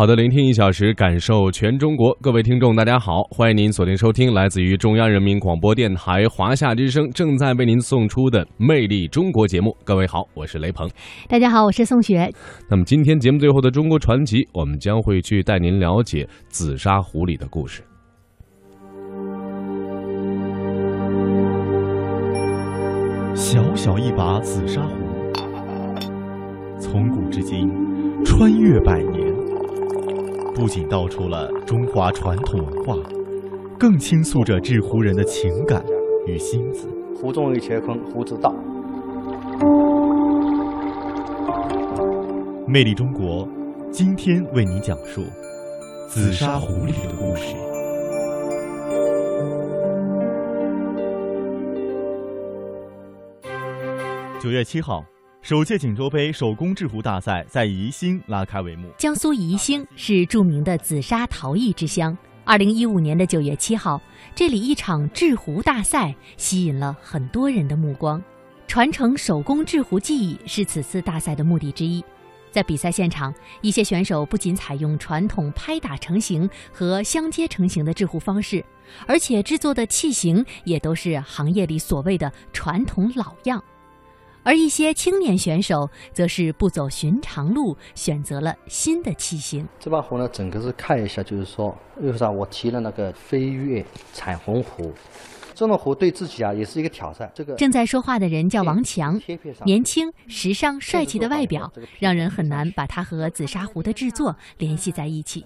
好的，聆听一小时，感受全中国。各位听众，大家好，欢迎您锁定收听来自于中央人民广播电台华夏之声正在为您送出的《魅力中国》节目。各位好，我是雷鹏。大家好，我是宋雪。那么今天节目最后的中国传奇，我们将会去带您了解紫砂壶里的故事。小小一把紫砂壶，从古至今，穿越百年，不仅道出了中华传统文化，更倾诉着制壶人的情感与心思。壶中有乾坤，壶之道。魅力中国，今天为您讲述紫砂壶里的故事。九月七号，首届锦州杯手工制壶大赛在宜兴拉开帷幕。江苏宜兴是著名的紫砂陶艺之乡。二零一五年的九月七号，这里一场制壶大赛吸引了很多人的目光。传承手工制壶技艺是此次大赛的目的之一。在比赛现场，一些选手不仅采用传统拍打成型和相接成型的制壶方式，而且制作的器型也都是行业里所谓的传统老样。而一些青年选手则是不走寻常路，选择了新的器型。这把壶呢，整个是看一下，就是说，为啥我提了那个飞跃彩虹壶？这种壶对自己啊，也是一个挑战。这个正在说话的人叫王强，年轻、时尚、帅气的外表，让人很难把他和紫砂壶的制作联系在一起。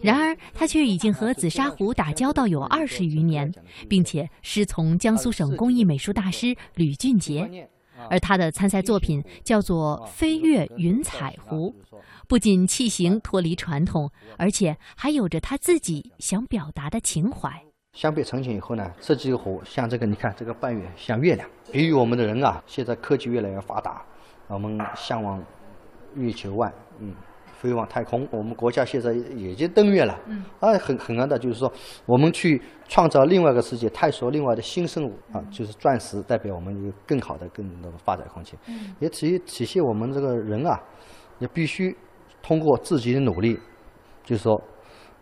然而，他却已经和紫砂壶打交道有二十余年，并且师从江苏省工艺美术大师吕俊杰。而他的参赛作品叫做“飞跃云彩湖”，不仅器型脱离传统，而且还有着他自己想表达的情怀。相比成型以后呢，这几个湖像这个，你看这个半月像月亮，比喻我们的人啊，现在科技越来越发达，我们向往月球外，嗯。飞往太空，我们国家现在已经登月了。嗯，啊，很很难的，就是说，我们去创造另外一个世界，探索另外的新生物啊，就是钻石代表我们一个更好的、更多的发展空间。嗯，也体体现我们这个人啊，也必须通过自己的努力，就是说，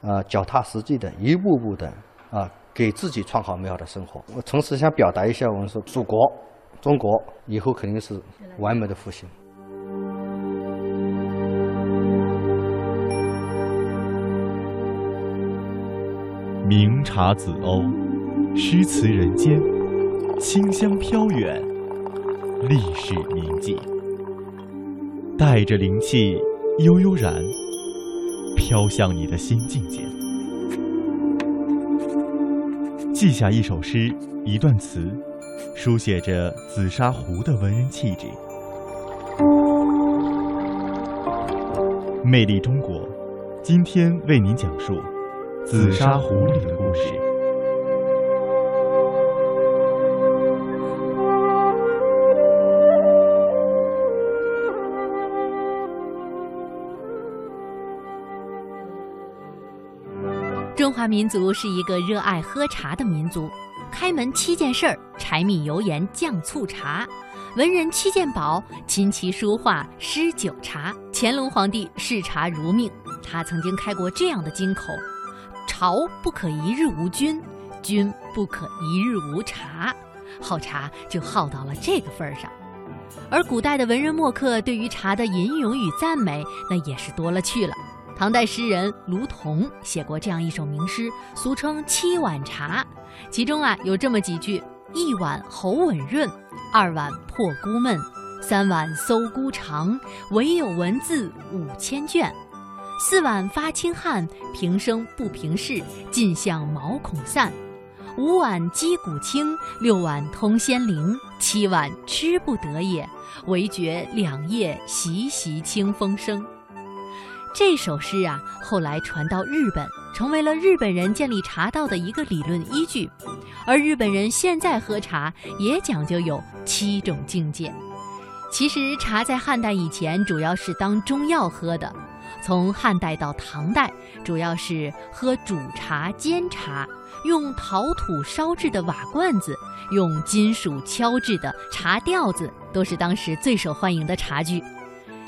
啊，脚踏实地的，一步步的啊，给自己创好美好的生活。我同时想表达一下，我们说，祖国，中国以后肯定是完美的复兴。明茶紫瓯，诗词人间，清香飘远，历史铭记。带着灵气，悠悠然飘向你的新境界。记下一首诗，一段词，书写着紫砂壶的文人气质。魅力中国，今天为您讲述。紫砂壶里的故事。中华民族是一个热爱喝茶的民族，开门七件事儿：柴米油盐酱醋茶；文人七件宝：琴棋书画诗酒茶。乾隆皇帝视茶如命，他曾经开过这样的金口。朝不可一日无君，君不可一日无茶，好茶就好到了这个份儿上。而古代的文人墨客对于茶的吟咏与赞美，那也是多了去了。唐代诗人卢仝写过这样一首名诗，俗称七碗茶，其中啊有这么几句：一碗喉吻润，二碗破孤闷，三碗搜孤长，唯有文字五千卷。四碗发清汗，平生不平事，尽向毛孔散；五碗击鼓清，六碗通仙灵，七碗吃不得也，唯觉两夜习习清风生。这首诗啊，后来传到日本，成为了日本人建立茶道的一个理论依据。而日本人现在喝茶也讲究有七种境界。其实茶在汉代以前主要是当中药喝的。从汉代到唐代，主要是喝煮茶、煎茶，用陶土烧制的瓦罐子，用金属敲制的茶吊子，都是当时最受欢迎的茶具。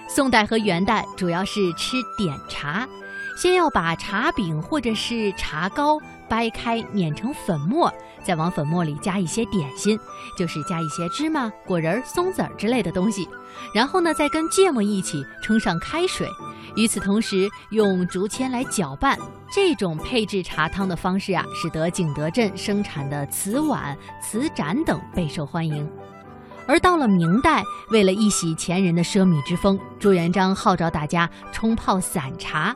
宋代和元代主要是吃点茶，先要把茶饼或者是茶糕掰开碾成粉末，再往粉末里加一些点心，就是加一些芝麻、果仁、松子儿之类的东西，然后呢再跟芥末一起冲上开水，与此同时用竹签来搅拌。这种配制茶汤的方式啊，使得景德镇生产的瓷碗、瓷盏等备受欢迎。而到了明代，为了一洗前人的奢靡之风，朱元璋号召大家冲泡散茶。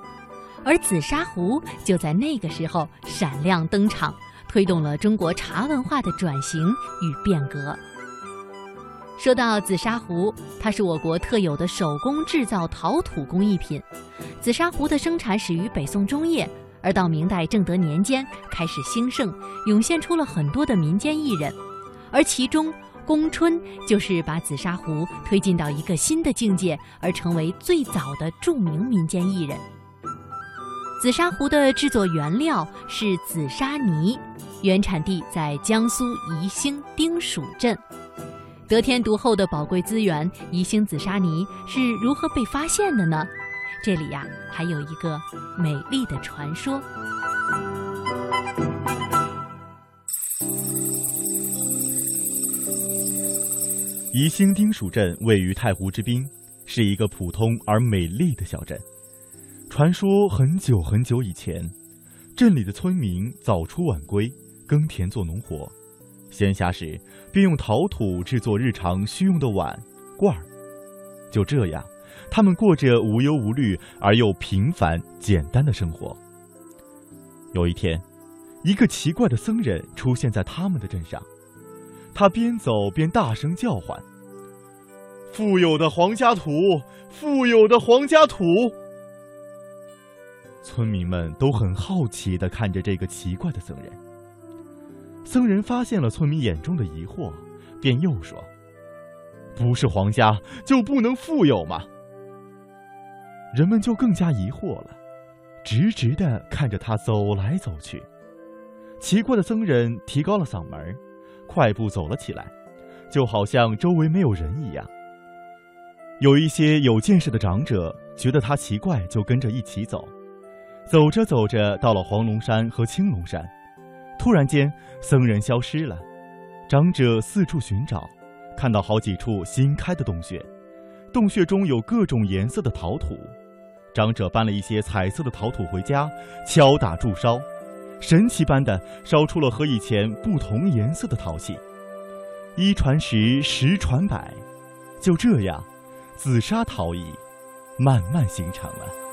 而紫砂壶就在那个时候闪亮登场，推动了中国茶文化的转型与变革。说到紫砂壶，它是我国特有的手工制造陶土工艺品。紫砂壶的生产始于北宋中叶，而到明代正德年间开始兴盛，涌现出了很多的民间艺人，而其中宫春就是把紫砂壶推进到一个新的境界，而成为最早的著名民间艺人。紫砂壶的制作原料是紫砂泥，原产地在江苏宜兴丁蜀镇。得天独厚的宝贵资源，宜兴紫砂泥是如何被发现的呢？这里呀，还有一个美丽的传说。宜兴丁蜀镇位于太湖之滨，是一个普通而美丽的小镇。传说很久很久以前，镇里的村民早出晚归，耕田做农活，闲暇时便用陶土制作日常需用的碗、罐儿。就这样，他们过着无忧无虑而又平凡简单的生活。有一天，一个奇怪的僧人出现在他们的镇上，他边走边大声叫唤：“富有的皇家土，富有的皇家土！”村民们都很好奇地看着这个奇怪的僧人。僧人发现了村民眼中的疑惑，便又说：“不是皇家就不能富有吗？”人们就更加疑惑了，直直地看着他走来走去。奇怪的僧人提高了嗓门，快步走了起来，就好像周围没有人一样。有一些有见识的长者觉得他奇怪，就跟着一起走。走着走着，到了黄龙山和青龙山，突然间，僧人消失了。长者四处寻找，看到好几处新开的洞穴，洞穴中有各种颜色的陶土。长者搬了一些彩色的陶土回家，敲打铸烧，神奇般的烧出了和以前不同颜色的陶器。一传十，十传百，就这样，紫砂陶艺慢慢形成了。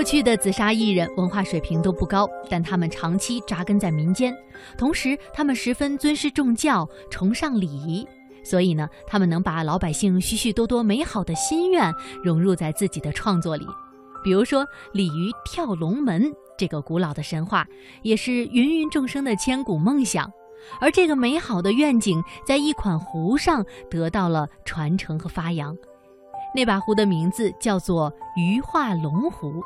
过去的紫砂艺人文化水平都不高，但他们长期扎根在民间，同时他们十分尊师重教，崇尚礼仪，所以呢，他们能把老百姓许许多多美好的心愿融入在自己的创作里。比如说鲤鱼跳龙门这个古老的神话，也是芸芸众生的千古梦想，而这个美好的愿景在一款壶上得到了传承和发扬。那把壶的名字叫做鱼化龙壶。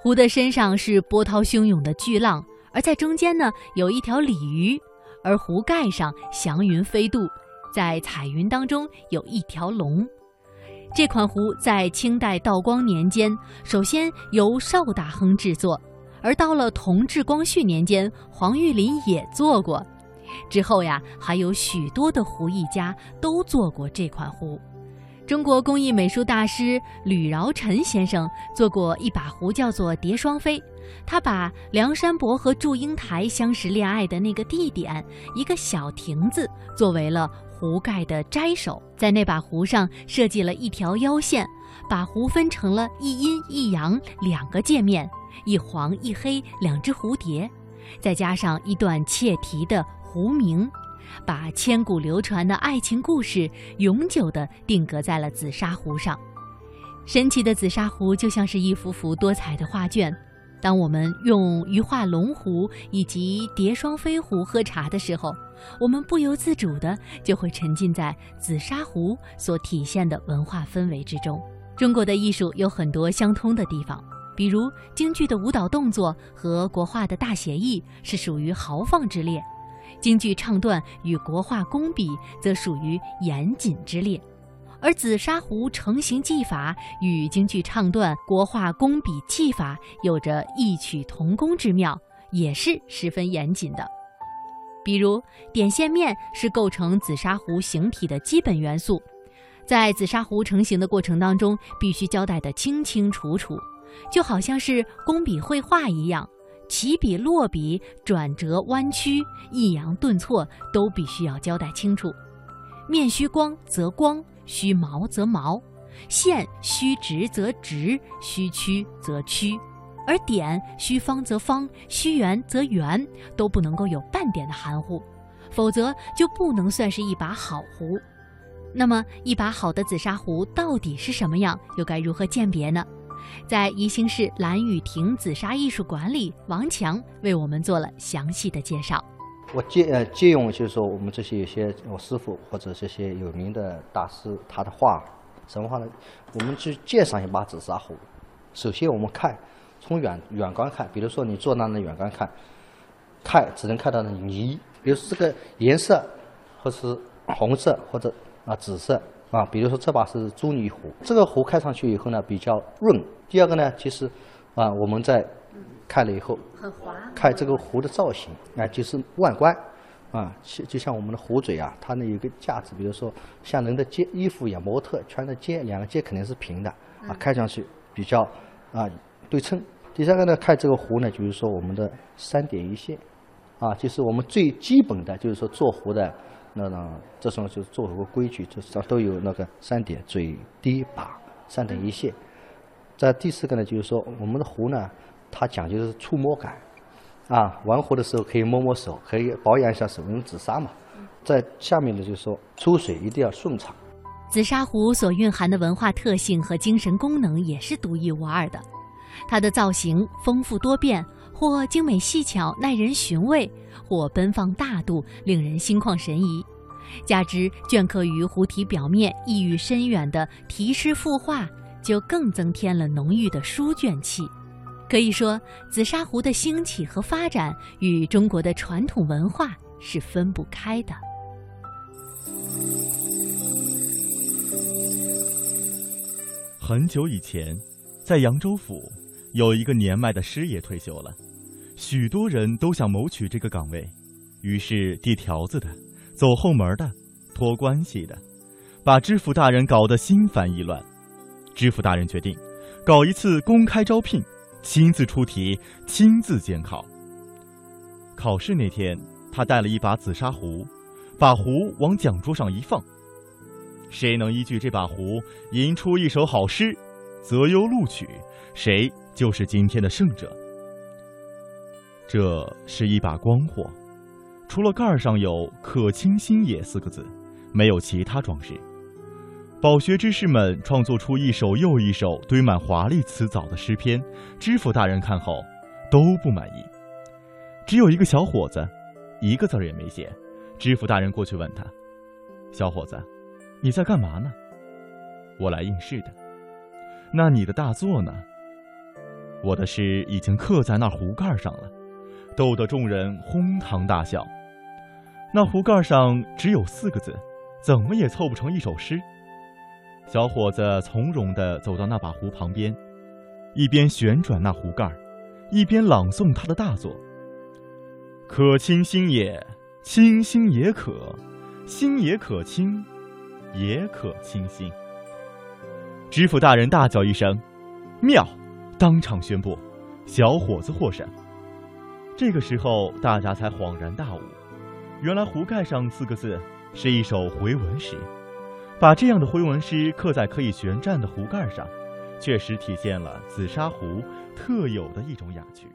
湖的身上是波涛汹涌的巨浪，而在中间呢有一条鲤鱼，而壶盖上祥云飞渡，在彩云当中有一条龙。这款壶在清代道光年间首先由邵大亨制作，而到了同治、光绪年间，黄玉麟也做过。之后呀，还有许多的壶艺家都做过这款壶。中国工艺美术大师吕饶辰先生做过一把壶，叫做“蝶双飞”。他把梁山伯和祝英台相识恋爱的那个地点，一个小亭子，作为了壶盖的摘手，在那把壶上设计了一条腰线，把壶分成了一阴一阳两个界面，一黄一黑两只蝴蝶，再加上一段切题的壶名。把千古流传的爱情故事永久地定格在了紫砂壶上。神奇的紫砂壶就像是一幅幅多彩的画卷。当我们用鱼化龙壶以及蝶双飞壶喝茶的时候，我们不由自主地就会沉浸在紫砂壶所体现的文化氛围之中。中国的艺术有很多相通的地方，比如京剧的舞蹈动作和国画的大写意是属于豪放之列。京剧唱段与国画工笔则属于严谨之列，而紫砂壶成型技法与京剧唱段国画工笔技法有着异曲同工之妙，也是十分严谨的。比如点线面是构成紫砂壶形体的基本元素，在紫砂壶成型的过程当中，必须交代的清清楚楚，就好像是工笔绘画一样，起笔落笔、转折弯曲、抑扬顿挫都必须要交代清楚。面须光则光。须毛则毛，线须直则直，须曲则曲，而点须方则方，须圆则圆，都不能够有半点的含糊，否则就不能算是一把好壶。那么，一把好的紫砂壶到底是什么样？又该如何鉴别呢？在宜兴市蓝雨亭紫砂艺术馆里，王强为我们做了详细的介绍。我借呃借用就是说我们这些有些我师傅或者这些有名的大师他的话，什么话呢？我们去鉴赏一把紫砂壶。首先我们看，从远远观看，比如说你坐那的远观看，看只能看到的泥，比如说这个颜色，或是红色或者啊紫色啊。比如说这把是朱泥壶，这个壶看上去以后呢比较润。第二个呢，其实啊我们在。看了以后，很滑。看这个壶的造型，啊，就是外观，啊，就就像我们的壶嘴啊，它那有个架子，比如说像人的肩衣服一样，模特穿的肩，两个肩肯定是平的，啊，看上去比较啊对称。第三个呢，看这个壶呢，就是说我们的三点一线，啊，就是我们最基本的就是说做壶的那呢，这时候就做了个规矩，就是都有那个三点嘴、低、把，三点一线。在第四个呢，就是说我们的壶呢。它讲究的是触摸感，啊，玩壶的时候可以摸摸手，可以保养一下手，用紫砂嘛。在下面呢，就是说出水一定要顺畅。紫砂壶所蕴含的文化特性和精神功能也是独一无二的。它的造型丰富多变，或精美细巧耐人寻味，或奔放大度令人心旷神怡。加之镌刻于壶体表面意蕴深远的题诗赋画，就更增添了浓郁的书卷气。可以说，紫砂壶的兴起和发展与中国的传统文化是分不开的。很久以前，在扬州府，有一个年迈的师爷退休了，许多人都想谋取这个岗位，于是递条子的、走后门的、托关系的，把知府大人搞得心烦意乱。知府大人决定，搞一次公开招聘。亲自出题，亲自监考。考试那天，他带了一把紫砂壶，把壶往讲桌上一放。谁能依据这把壶吟出一首好诗，择优录取，谁就是今天的胜者。这是一把光火，除了盖上有“可卿心也”四个字，没有其他装饰。饱学之士们创作出一首又一首堆满华丽辞藻的诗篇，知府大人看后都不满意。只有一个小伙子，一个字也没写。知府大人过去问他：“小伙子，你在干嘛呢？”“我来应试的。”“那你的大作呢？”“我的诗已经刻在那壶盖上了。”逗得众人哄堂大笑。那壶盖上只有四个字，怎么也凑不成一首诗。小伙子从容地走到那把壶旁边，一边旋转那壶盖一边朗诵他的大作：“可清心也，清心也可，心也可清，也可清心。”知府大人大叫一声：“妙！”当场宣布，小伙子获胜。这个时候，大家才恍然大悟，原来壶盖上四个字是一首回文诗。把这样的回文诗刻在可以旋转的壶盖上，确实体现了紫砂壶特有的一种雅趣。